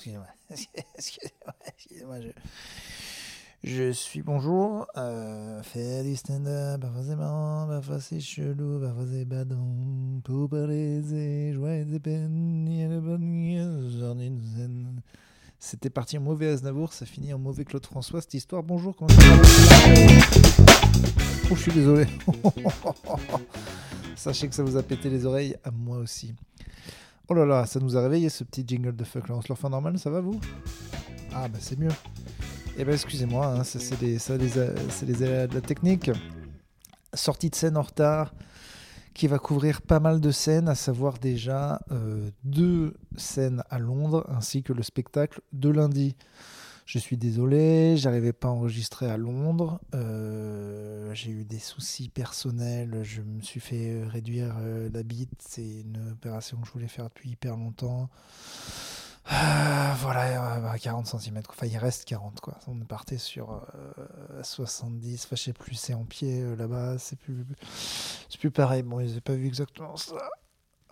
excusez-moi. Excusez-moi, excusez-moi, je... Je suis bonjour, euh, faire du stand-up, parfois c'est marrant, parfois c'est chelou, parfois c'est badon, pour parler des joies et des peines, il y a le bonne j'en ai une zen. C'était parti en mauvais Aznavour, ça finit en mauvais Claude François, cette histoire. Bonjour, comment ça Oh, je suis désolé. Sachez que ça vous a pété les oreilles, à moi aussi. Oh là là, ça nous a réveillé ce petit jingle de fuck là. On se le refait normal, ça va vous? Ah bah c'est mieux. Eh ben excusez-moi, hein, c'est les, ça, les aléas de la technique. Sortie de scène en retard qui va couvrir pas mal de scènes, à savoir déjà euh, deux scènes à Londres ainsi que le spectacle de lundi. Je suis désolé, j'arrivais pas à enregistrer à Londres. Euh, j'ai eu des soucis personnels. Je me suis fait réduire euh, la bite. C'est une opération que je voulais faire depuis hyper longtemps. Euh, voilà, 40 cm. Enfin, il reste 40. Quoi. On partait sur 70. Enfin, je sais plus, c'est en pied là-bas. C'est plus, c'est plus pareil. Bon, ils n'avaient pas vu exactement ça.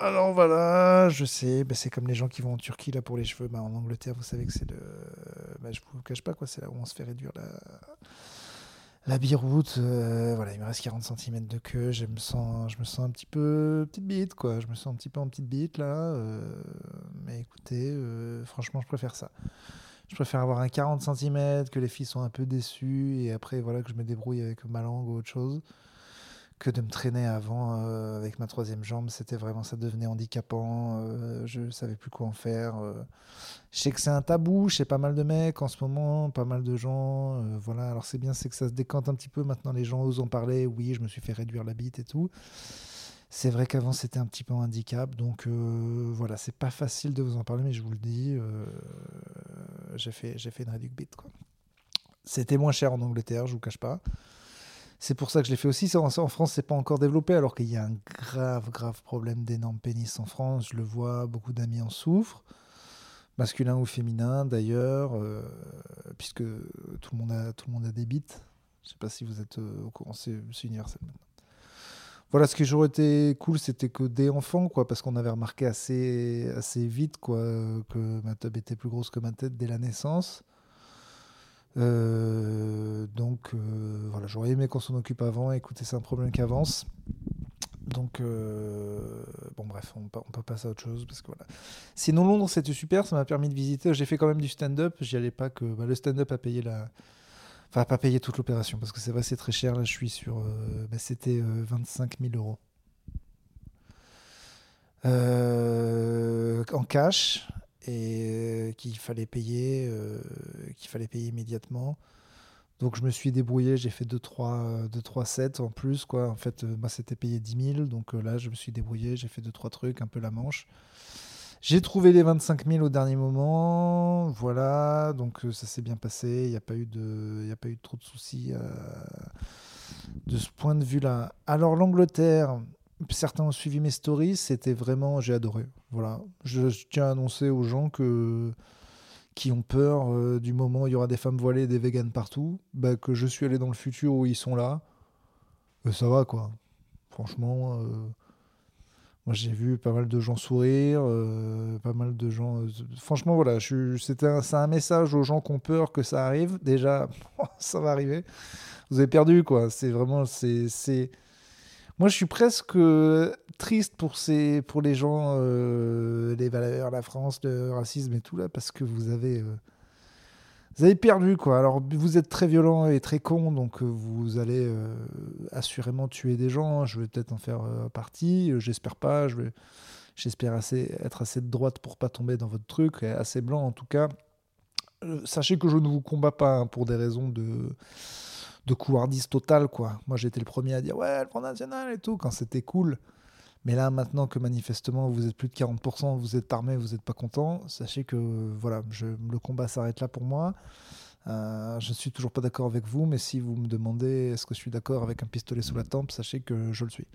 Alors voilà, je sais, bah, c'est comme les gens qui vont en Turquie là pour les cheveux. Bah, en Angleterre, vous savez que c'est le. Bah, je vous cache pas, quoi, c'est là où on se fait réduire la, la biroute. Euh, voilà, il me reste 40 cm de queue. Je me sens, je me sens un petit peu petite bite, quoi. Je me sens un petit peu en petite bite là. Euh, mais écoutez, euh, franchement, je préfère ça. Je préfère avoir un 40 cm, que les filles sont un peu déçues et après, voilà, que je me débrouille avec ma langue ou autre chose que de me traîner avant euh, avec ma troisième jambe. C'était vraiment, ça devenait handicapant. Euh, je savais plus quoi en faire. Euh. Je sais que c'est un tabou chez pas mal de mecs en ce moment, pas mal de gens. voilà, alors c'est bien, c'est que ça se décante un petit peu. Maintenant, les gens osent en parler. Oui, je me suis fait réduire la bite et tout. C'est vrai qu'avant c'était un petit peu un handicap, donc voilà, c'est pas facile de vous en parler, mais je vous le dis, j'ai fait, j'ai fait une réduction bite. C'était moins cher en Angleterre, je vous cache pas. C'est pour ça que je l'ai fait aussi. En, en France, c'est pas encore développé, alors qu'il y a un grave, grave problème d'énormes pénis en France. Je le vois, beaucoup d'amis en souffrent, masculin ou féminin d'ailleurs, euh, puisque tout le, monde a, tout le monde a des bites. Je sais pas si vous êtes euh, au courant, c'est universel. Voilà, ce qui aurait été cool, c'était que des enfants, quoi, parce qu'on avait remarqué assez, assez vite quoi, que ma tub était plus grosse que ma tête dès la naissance. Euh, donc euh, voilà, j'aurais aimé qu'on s'en occupe avant. Écoutez, c'est un problème qui avance. Donc, euh, bon, bref, on, peut passer à autre chose. Parce que, voilà. Sinon, Londres, c'était super. Ça m'a permis de visiter. J'ai fait quand même du stand-up. J'y allais pas que. Bah, le stand-up a payé la. Enfin, pas payé toute l'opération. Parce que c'est vrai, c'est très cher. Là, je suis sur. Bah, c'était 25 000 euros. en cash et qu'il fallait payer, euh, qu'il fallait payer immédiatement. Donc je me suis débrouillé, j'ai fait 2-3 deux, trois, sets en plus. Quoi. En fait, euh, c'était payé 10 000, donc euh, là je me suis débrouillé, j'ai fait 2-3 trucs, un peu la manche. J'ai trouvé les 25 000 au dernier moment, voilà, donc ça s'est bien passé, il n'y a, pas eu de, a pas eu trop de soucis de ce point de vue-là. Alors l'Angleterre, certains ont suivi mes stories, c'était vraiment, j'ai adoré. Voilà, je, tiens à annoncer aux gens que qui ont peur euh, du moment où il y aura des femmes voilées, des véganes partout, bah, que je suis allé dans le futur où ils sont là. Euh, ça va quoi. Franchement, euh, moi j'ai vu pas mal de gens sourire, pas mal de gens. franchement voilà, c'était un, c'est un message aux gens qui ont peur que ça arrive. Déjà, ça va arriver. Vous avez perdu quoi. C'est vraiment c'est moi, je suis presque euh, triste pour, ces, pour les gens, euh, les valeurs, la France, le racisme et tout là, parce que vous avez, euh, vous avez perdu quoi. Alors, vous êtes très violent et très con, donc vous allez assurément tuer des gens. Je vais peut-être en faire partie. J'espère pas. Je j'espère assez, être assez de droite pour pas tomber dans votre truc, assez blanc en tout cas. sachez que je ne vous combats pas hein, pour des raisons de de couardise totale, quoi. Moi, j'étais le premier à dire ouais, le Front National et tout, quand c'était cool. Mais là, maintenant que manifestement, vous êtes plus de 40%, vous êtes armé, vous n'êtes pas content, sachez que voilà, je, le combat s'arrête là pour moi. Euh, je ne suis toujours pas d'accord avec vous, mais si vous me demandez est-ce que je suis d'accord avec un pistolet sous la tempe, sachez que je le suis.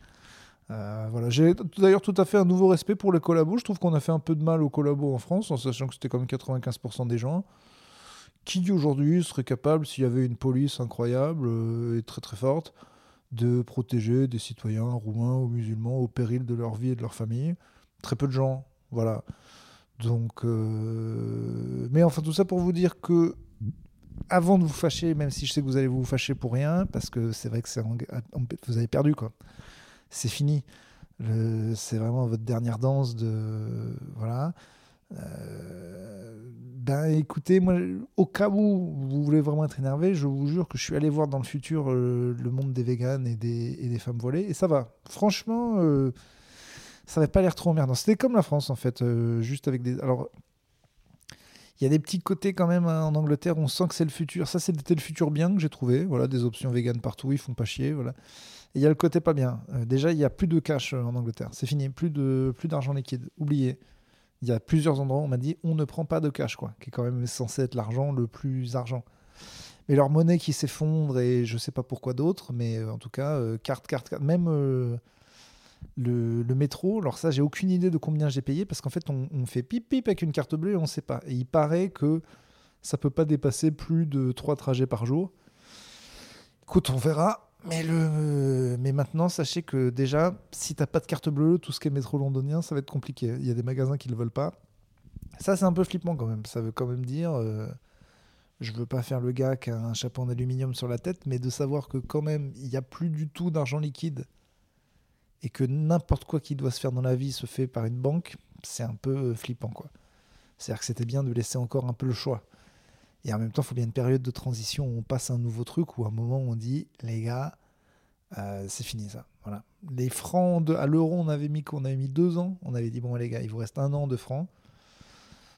Euh, voilà, j'ai d'ailleurs tout à fait un nouveau respect pour les collabos. Je trouve qu'on a fait un peu de mal aux collabos en France, en sachant que c'était quand même 95% des gens qui aujourd'hui serait capable, s'il y avait une police incroyable euh, et très très forte, de protéger des citoyens roumains ou musulmans au péril de leur vie et de leur famille? Très peu de gens, voilà. Donc, euh, mais enfin, tout ça pour vous dire que avant de vous fâcher, même si je sais que vous allez vous fâcher pour rien, parce que c'est vrai que vous avez perdu quoi. C'est fini. C'est vraiment votre dernière danse de voilà. Euh, ben écoutez, moi, au cas où vous voulez vraiment être énervé, je vous jure que je suis allé voir dans le futur euh, le monde des véganes et des, femmes voilées, et ça va. Franchement, euh, ça n'avait pas l'air trop emmerdant. C'était comme la France, en fait, juste avec des... Alors, il y a des petits côtés quand même hein, en Angleterre, on sent que c'est le futur. Ça, c'était le futur bien que j'ai trouvé. Voilà, des options véganes partout, ils font pas chier, voilà. Et il y a le côté pas bien. déjà, il y a plus de cash en Angleterre. C'est fini, plus plus d'argent liquide. Oubliez il y a plusieurs endroits où on m'a dit on ne prend pas de cash, quoi, qui est quand même censé être l'argent le plus argent. Mais leur monnaie qui s'effondre et je sais pas pourquoi d'autres, mais euh, en tout cas, euh, carte, carte, carte, même euh, le, métro. Alors ça, j'ai aucune idée de combien j'ai payé parce qu'en fait, on, fait pip pip avec une carte bleue et on sait pas. Et il paraît que ça peut pas dépasser plus de trois trajets par jour. Écoute, on verra. Mais, le... mais maintenant, sachez que déjà, si t'as pas de carte bleue, tout ce qui est métro londonien, ça va être compliqué. Il y a des magasins qui ne le veulent pas. Ça, c'est un peu flippant quand même. Ça veut quand même dire, euh, je veux pas faire le gars qui a un chapeau en aluminium sur la tête, mais de savoir que quand même, il n'y a plus du tout d'argent liquide et que n'importe quoi qui doit se faire dans la vie se fait par une banque, c'est un peu flippant quoi. C'est-à-dire que c'était bien de laisser encore un peu le choix. Et en même temps, il faut bien une période de transition où on passe un nouveau truc, ou un moment où on dit, les gars, euh, c'est fini ça. Voilà. Les francs à l'euro, on avait mis qu'on avait mis deux ans. On avait dit bon les gars, il vous reste un an de francs.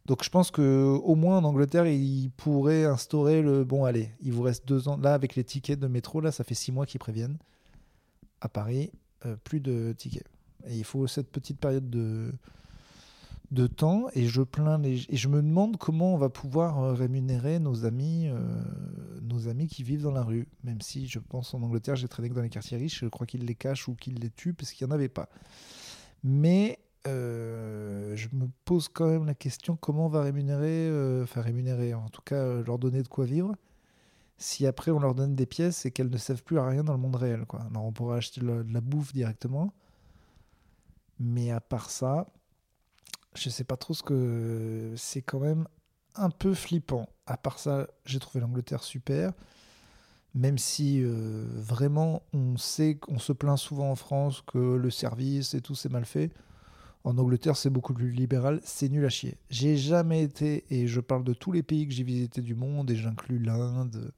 Donc je pense que au moins en Angleterre, ils pourraient instaurer le bon allez, il vous reste deux ans. Là avec les tickets de métro, là ça fait six mois qu'ils préviennent. À Paris, euh, plus de tickets. Et il faut cette petite période de de temps et je plains les... et je me demande comment on va pouvoir euh, rémunérer nos amis euh, nos amis qui vivent dans la rue. Même si je pense en Angleterre j'ai traîné que dans les quartiers riches je crois qu'ils les cachent ou qu'ils les tuent parce qu'il n'y en avait pas. Mais euh, je me pose quand même la question comment on va rémunérer enfin rémunérer en tout cas leur donner de quoi vivre si après on leur donne des pièces et qu'elles ne servent plus à rien dans le monde réel quoi. Alors on pourrait acheter de la bouffe directement mais à part ça je sais pas trop ce que c'est quand même un peu flippant. À part ça, j'ai trouvé l'Angleterre super. Même si euh, vraiment on sait qu'on se plaint souvent en France que le service et tout c'est mal fait. En Angleterre, c'est beaucoup plus libéral, c'est nul à chier. J'ai jamais été, et je parle de tous les pays que j'ai visités du monde, et j'inclus l'Inde,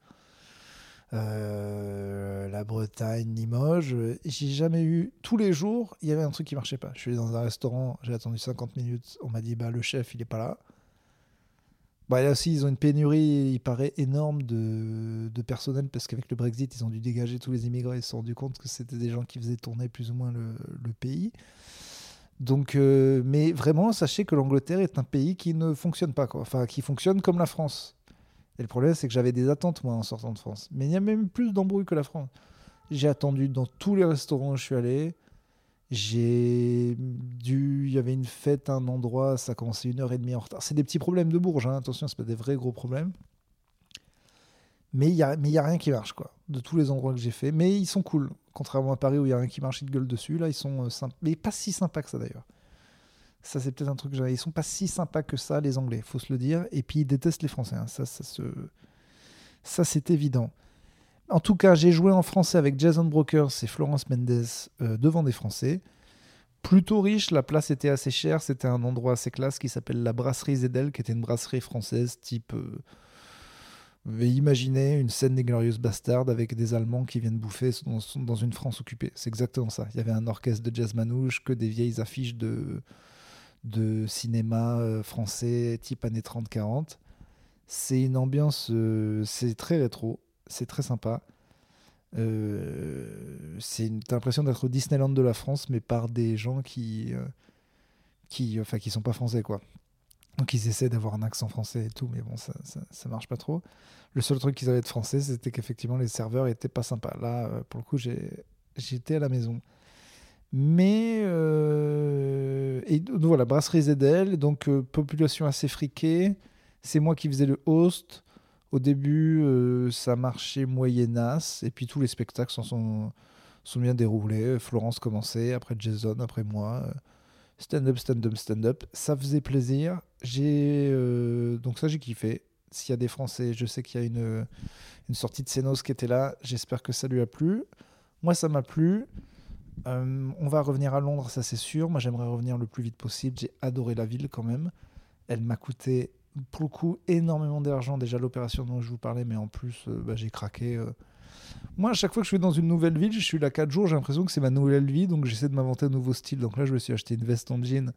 euh, la Bretagne, Limoges. J'ai jamais eu. Tous les jours, il y avait un truc qui marchait pas. Je suis allé dans un restaurant, j'ai attendu 50 minutes. On m'a dit bah le chef il est pas là. Bah, là aussi, ils ont une pénurie, il paraît, énorme de, de personnel parce qu'avec le Brexit, ils ont dû dégager tous les immigrés. Ils se sont rendus compte que c'était des gens qui faisaient tourner plus ou moins le, le pays. Donc, euh, mais vraiment, sachez que l'Angleterre est un pays qui ne fonctionne pas. Enfin, qui fonctionne comme la France. Et le problème, c'est que j'avais des attentes, moi, en sortant de France. Mais il y a même plus d'embrouilles que la France. J'ai attendu dans tous les restaurants où je suis allé. J'ai dû. Il y avait une fête à un endroit, ça a commencé une heure et demie en retard. C'est des petits problèmes de Bourges, hein. attention, c'est pas des vrais gros problèmes. Mais il n'y a, a rien qui marche, quoi, de tous les endroits que j'ai fait. Mais ils sont cool. Contrairement à Paris où il y a rien qui marche, ils te gueulent dessus. Là, ils sont euh, sympas. Mais pas si sympas que ça, d'ailleurs. Ça, c'est peut-être un truc. Ils sont pas si sympas que ça, les Anglais, faut se le dire. Et puis, ils détestent les Français. Hein. Ça, ça, se... ça c'est évident. En tout cas, j'ai joué en français avec Jason Brokers et Florence Mendes euh, devant des Français. Plutôt riche, la place était assez chère. C'était un endroit assez classe qui s'appelle la Brasserie Zedel, qui était une brasserie française type. Euh, imaginez une scène des Glorieuses Bastards avec des Allemands qui viennent bouffer dans une France occupée. C'est exactement ça. Il y avait un orchestre de jazz manouche, que des vieilles affiches de, de cinéma euh, français type années 30-40. C'est une ambiance, euh, c'est très rétro, c'est très sympa. Euh, c'est t'as l'impression d'être au Disneyland de la France, mais par des gens qui, qui, enfin, qui sont pas français, quoi. Donc ils essaient d'avoir un accent français et tout, mais bon, ça, ça, marche pas trop. Le seul truc qu'ils avaient de français, c'était qu'effectivement les serveurs étaient pas sympas. Là, pour le coup, j'étais à la maison. Mais euh, et voilà, brasserie ZL, donc euh, population assez friquée. C'est moi qui faisais le host. Au début, euh, ça marchait moyennasse, et puis tous les spectacles sont, sont, bien déroulés. Florence commençait, après Jason, après moi. Stand-up, stand-up, stand-up. Ça faisait plaisir. J'ai euh, donc ça j'ai kiffé. S'il y a des Français, je sais qu'il y a une, une sortie de Senos qui était là. J'espère que ça lui a plu. Moi, ça m'a plu. Euh, on va revenir à Londres, ça c'est sûr. Moi, j'aimerais revenir le plus vite possible. J'ai adoré la ville quand même. Elle m'a coûté pour le coup énormément d'argent. Déjà l'opération dont je vous parlais, mais en plus, euh, bah, j'ai craqué. Moi, à chaque fois que je vais dans une nouvelle ville, je suis là 4 jours, j'ai l'impression que c'est ma nouvelle vie, donc j'essaie de m'inventer un nouveau style. Donc là, je me suis acheté une veste en jean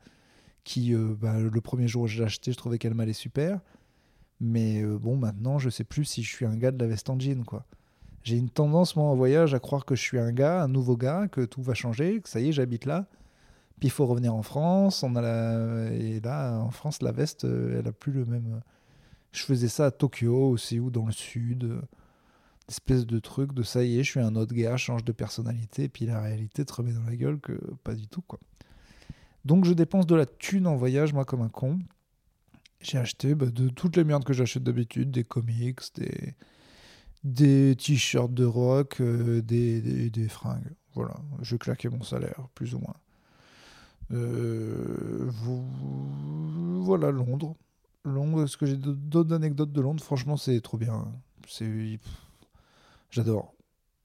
qui, euh, bah, le premier jour où je l'ai acheté, je trouvais qu'elle m'allait super. Mais euh, bon, maintenant, je sais plus si je suis un gars de la veste en jean, quoi. J'ai une tendance, moi, en voyage, à croire que je suis un gars, un nouveau gars, que tout va changer, que ça y est, j'habite là. Puis il faut revenir en France. On. Et là, en France, la veste, euh, elle a plus le même. Je faisais ça à Tokyo aussi, ou dans le sud espèce de truc de ça y est, je suis un autre gars, change de personnalité, puis la réalité te remet dans la gueule que pas du tout, quoi. Donc je dépense de la thune en voyage, moi, comme un con. J'ai acheté bah, de toutes les merdes que j'achète d'habitude, des comics, des, des t-shirts de rock, euh, des, des, fringues. Voilà, je claquais mon salaire, plus ou moins. Euh, voilà, Londres. Londres, est-ce que j'ai d'autres anecdotes de Londres? Franchement, c'est trop bien. C'est J'adore.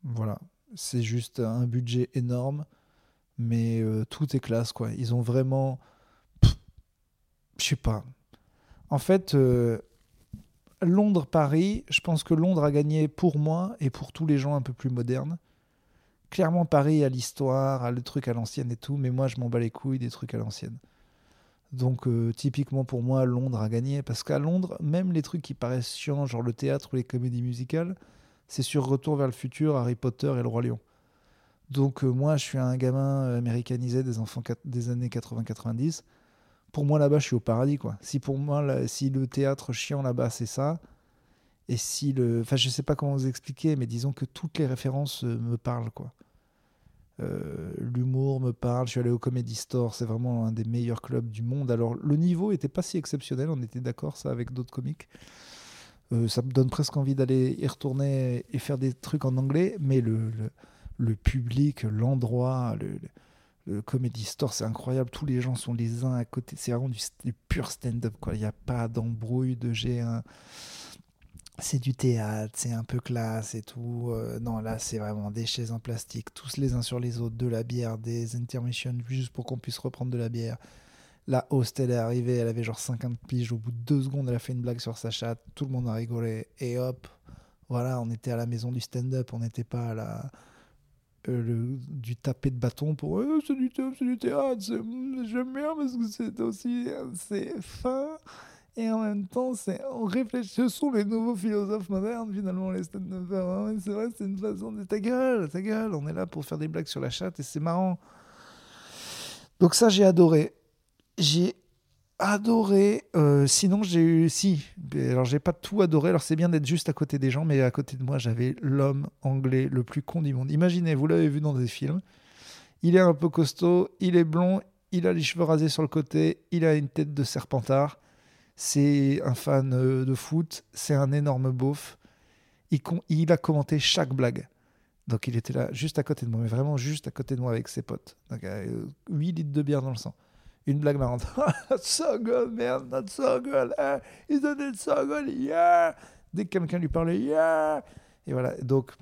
Voilà. C'est juste un budget énorme, mais euh, tout est classe, quoi. Ils ont vraiment. Je sais pas. En fait, Londres-Paris, je pense que Londres a gagné pour moi et pour tous les gens un peu plus modernes. Clairement, Paris a l'histoire, a le truc à l'ancienne et tout, mais moi, je m'en bats les couilles des trucs à l'ancienne. Donc, euh, typiquement pour moi, Londres a gagné. Parce qu'à Londres, même les trucs qui paraissent chiants, genre le théâtre ou les comédies musicales, c'est sur Retour vers le futur, Harry Potter et le Roi Lion. Donc euh, moi, je suis un gamin américanisé des enfants des années 80-90. Pour moi, là-bas, je suis au paradis, quoi. Si pour moi, si le théâtre chiant là-bas, c'est ça, et si le... Enfin, je sais pas comment vous expliquer, mais disons que toutes les références euh, me parlent, quoi. L'humour me parle, je suis allé au Comedy Store, c'est vraiment un des meilleurs clubs du monde. Alors, le niveau était pas si exceptionnel, on était d'accord, ça, avec d'autres comiques. Euh, ça me donne presque envie d'aller y retourner et faire des trucs en anglais, mais le, le, public, l'endroit, le, le, Comedy Store, c'est incroyable. Tous les gens sont les uns à côté. C'est vraiment du, pur stand-up. Il n'y a pas d'embrouille de G1. C'est du théâtre, c'est un peu classe et tout. Euh, non, là, c'est vraiment des chaises en plastique, tous les uns sur les autres, de la bière, des intermissions juste pour qu'on puisse reprendre de la bière la host, elle est arrivée, elle avait genre 50 piges. Au bout de deux secondes, elle a fait une blague sur sa chatte. Tout le monde a rigolé. Et hop, voilà, on était à la maison du stand-up. On n'était pas à la. Euh, du tapé de bâton pour euh, c'est du théâtre, c'est du théâtre, j'aime bien parce que c'est aussi c'est fin et en même temps on réfléchit, ce sont les nouveaux philosophes modernes finalement les stand-up hein. c'est vrai c'est une façon de ta gueule, ta gueule, on est là pour faire des blagues sur la chatte et c'est marrant. Donc ça j'ai adoré. J'ai adoré. Euh, sinon, j'ai eu. Si. Alors, j'ai pas tout adoré. Alors, c'est bien d'être juste à côté des gens, mais à côté de moi, j'avais l'homme anglais le plus con du monde. Imaginez, vous l'avez vu dans des films. Il est un peu costaud, il est blond, il a les cheveux rasés sur le côté, il a une tête de serpentard. C'est un fan euh, de foot, c'est un énorme beauf. Il, a commenté chaque blague. Donc il était là, juste à côté de moi, mais vraiment juste à côté de moi avec ses potes. Donc, 8 euh, litres de bière dans le sang une blague marrante. that's so good, man, that's so good. Hey, isn't it so good? Yeah. Dès que quelqu'un lui parlait, yeah. Et voilà. Donc,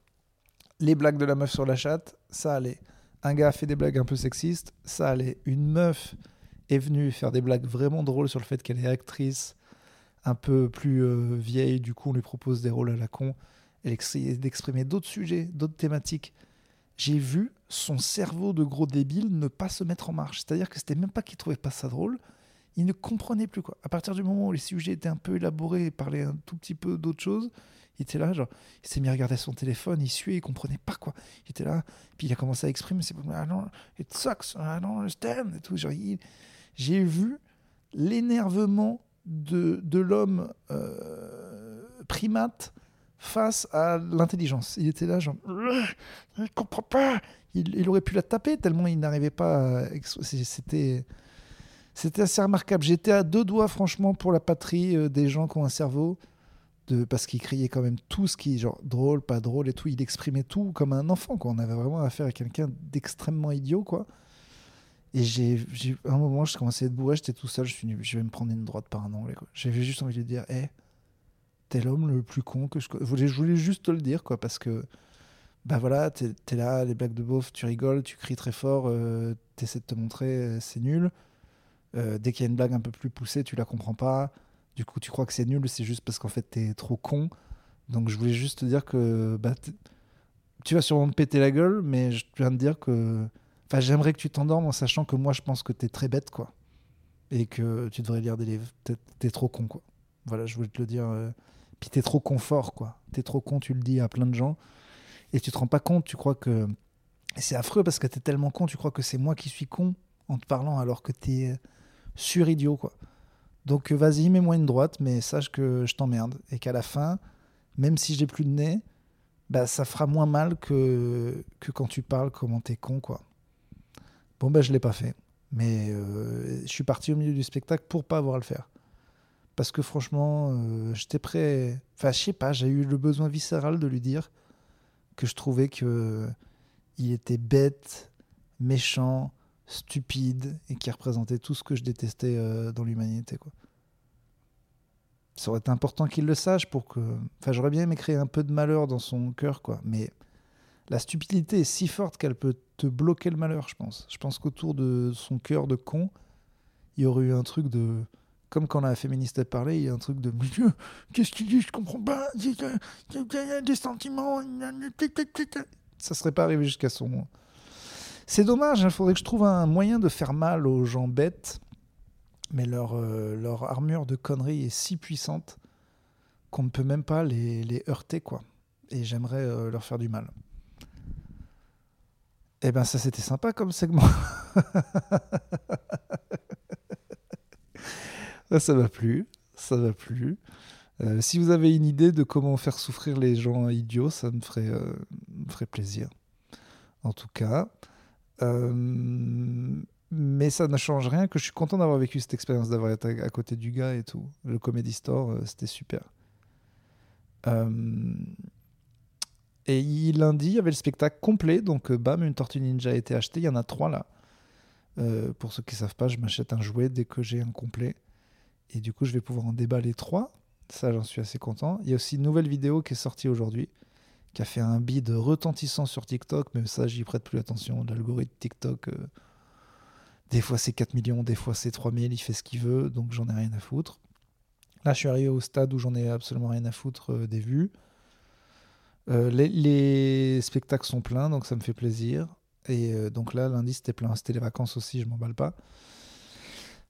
les blagues de la meuf sur la chatte, ça allait. Un gars fait des blagues un peu sexistes, ça allait. Une meuf est venue faire des blagues vraiment drôles sur le fait qu'elle est actrice, un peu plus euh, vieille. Du coup, on lui propose des rôles à la con. Elle essayait d'exprimer d'autres sujets, d'autres thématiques j'ai vu son cerveau de gros débile ne pas se mettre en marche. C'est-à-dire que c'était même pas qu'il trouvait pas ça drôle, il ne comprenait plus quoi. À partir du moment où les sujets étaient un peu élaborés et parlaient un tout petit peu d'autre chose, il était là, genre, il s'est mis à regarder son téléphone, il suait, il comprenait pas quoi. Il était là, puis il a commencé à exprimer, c'est ah non, it sucks, I don't understand, et tout. j'ai vu l'énervement de, de l'homme euh, primate face à l'intelligence. Il était là, genre, il comprend pas. Il, aurait pu la taper tellement il n'arrivait pas. C'était, c'était assez remarquable. J'étais à deux doigts, franchement, pour la patrie euh, des gens qui ont un cerveau, de, parce qu'il criait quand même tout ce qui, genre, drôle, pas drôle et tout. Il exprimait tout comme un enfant. Quoi. On avait vraiment affaire à quelqu'un d'extrêmement idiot, quoi. Et j'ai, à un moment, je commençais à être bourré, j'étais tout seul, je suis je vais me prendre une droite par un quoi. J'avais juste envie de dire, hé, l'homme le plus con que je voulais, je voulais juste te le dire, quoi, parce que, bah voilà, t'es, là, les blagues de beauf, tu rigoles, tu cries très fort, euh, t'essaies de te montrer, euh, c'est nul. Euh, dès qu'il y a une blague un peu plus poussée, tu la comprends pas. Du coup, tu crois que c'est nul, c'est juste parce qu'en fait, t'es trop con. Donc, je voulais juste te dire que bah, tu vas sûrement me péter la gueule, mais je viens de dire que. Enfin, j'aimerais que tu t'endormes en sachant que moi, je pense que t'es très bête, quoi. Et que tu devrais lire des livres. T'es, t'es trop con, quoi. Voilà, je voulais te le dire. euh. T'es trop confort, quoi. T'es trop con, tu le dis à plein de gens. Et tu te rends pas compte, tu crois que. C'est affreux parce que t'es tellement con, tu crois que c'est moi qui suis con en te parlant alors que t'es euh, sur-idiot, quoi. Donc euh, vas-y, mets-moi une droite, mais sache que je t'emmerde. Et qu'à la fin, même si j'ai plus de nez, bah, ça fera moins mal que, quand tu parles comment t'es con, quoi. Bon, bah, je l'ai pas fait. Mais euh, je suis parti au milieu du spectacle pour pas avoir à le faire. Parce que franchement, euh, j'étais prêt. Enfin, je sais pas, j'ai eu le besoin viscéral de lui dire que je trouvais que il était bête, méchant, stupide et qui représentait tout ce que je détestais euh, dans l'humanité, quoi. Ça aurait été important qu'il le sache pour que. Enfin, j'aurais bien aimé créer un peu de malheur dans son cœur, quoi. Mais la stupidité est si forte qu'elle peut te bloquer le malheur, je pense. Je pense qu'autour de son cœur de con, il y aurait eu un truc de. Comme quand la féministe a parlé, il y a un truc de. Mais Dieu, Qu'est-ce qu'il dit Je comprends pas. Y a- il y a des sentiments. Ça serait pas arrivé jusqu'à son. C'est dommage, il faudrait que je trouve un moyen de faire mal aux gens bêtes. Mais leur, euh, leur armure de conneries est si puissante qu'on ne peut même pas les, les heurter, quoi. Et j'aimerais euh, leur faire du mal. Eh ben ça c'était sympa comme segment. Ah, ça m'a plu, ça m'a plu. Euh, si vous avez une idée de comment faire souffrir les gens idiots, ça me ferait, euh, me ferait plaisir. En tout cas, euh, mais ça ne change rien que je suis content d'avoir vécu cette expérience, d'avoir été à, côté du gars et tout. Le Comedy Store, c'était super. Et lundi, il y avait le spectacle complet, donc bam, une Tortue Ninja a été achetée. Il y en a trois là. Pour ceux qui ne savent pas, je m'achète un jouet dès que j'ai un complet. Et du coup, je vais pouvoir en déballer trois. Ça, j'en suis assez content. Il y a aussi une nouvelle vidéo qui est sortie aujourd'hui, qui a fait un bid retentissant sur TikTok, mais ça, j'y prête plus attention. L'algorithme TikTok, euh, des fois c'est 4 millions, des fois c'est 3000, il fait ce qu'il veut, donc j'en ai rien à foutre. Là, je suis arrivé au stade où j'en ai absolument rien à foutre euh, des vues. Euh, les, les spectacles sont pleins, donc ça me fait plaisir. Et donc là, lundi, c'était plein. C'était les vacances aussi, je m'emballe pas.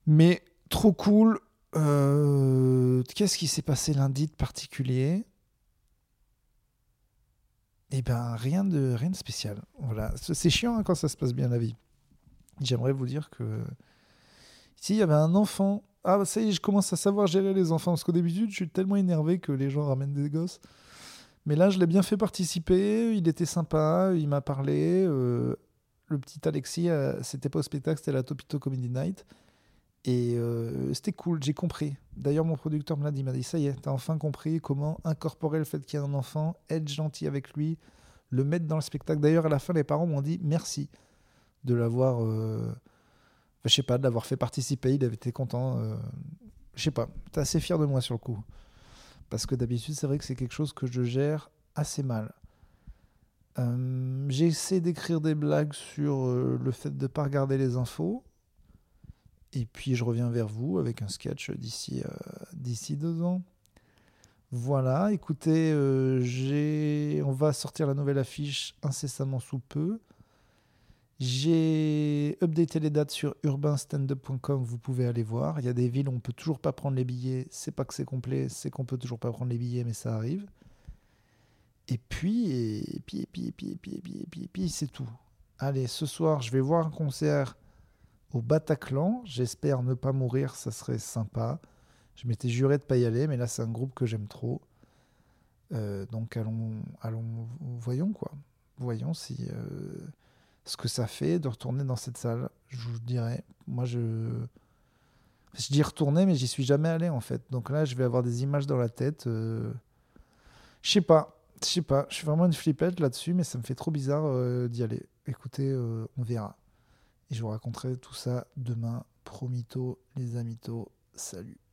Mais trop cool. Euh, Qu'est-ce qui s'est passé lundi de particulier? Eh ben, rien de, rien de spécial. Voilà. C'est chiant hein, quand ça se passe bien la vie. J'aimerais vous dire que il y avait un enfant. Ah, ça y est, je commence à savoir gérer les enfants. Parce qu'au début, je suis tellement énervé que les gens ramènent des gosses. Mais là, je l'ai bien fait participer. Il était sympa. Il m'a parlé. euh, le petit Alexis, euh, c'était pas au spectacle, c'était la Topito Comedy Night. Et euh, c'était cool, j'ai compris. D'ailleurs, mon producteur me l'a dit, m'a dit, ça y est, t'as enfin compris comment incorporer le fait qu'il y ait un enfant, être gentil avec lui, le mettre dans le spectacle. D'ailleurs, à la fin, les parents m'ont dit merci de l'avoir, euh, l'avoir fait participer. Il avait été content. euh, je sais pas, t'es assez fier de moi sur le coup. Parce que d'habitude, c'est vrai que c'est quelque chose que je gère assez mal. Euh, j'ai essayé d'écrire des blagues sur le fait de ne pas regarder les infos. Et puis je reviens vers vous avec un sketch d'ici euh, d'ici deux ans. Voilà, écoutez, euh, j'ai, on va sortir la nouvelle affiche incessamment sous peu. J'ai updaté les dates sur urbanstandup.com, vous pouvez aller voir. Il y a des villes où on peut toujours pas prendre les billets. C'est pas que c'est complet, c'est qu'on peut toujours pas prendre les billets, mais ça arrive. Et puis, et puis, et puis, et puis, et puis, et puis, et puis, et puis, c'est tout. Allez, ce soir, je vais voir un concert au Bataclan. J'espère ne pas mourir, ça serait sympa. Je m'étais juré de pas y aller, mais là, c'est un groupe que j'aime trop. Euh, donc, allons, allons, voyons quoi. Voyons si euh, ce que ça fait de retourner dans cette salle. Je vous dirais, moi, je je dis retourner, mais j'y suis jamais allé en fait. Donc là, je vais avoir des images dans la tête. euh, Je sais pas. Je sais pas, je suis vraiment une flippette là-dessus, mais ça me fait trop bizarre d'y aller. Écoutez, on verra. Et je vous raconterai tout ça demain. Promito, les amitos. Salut.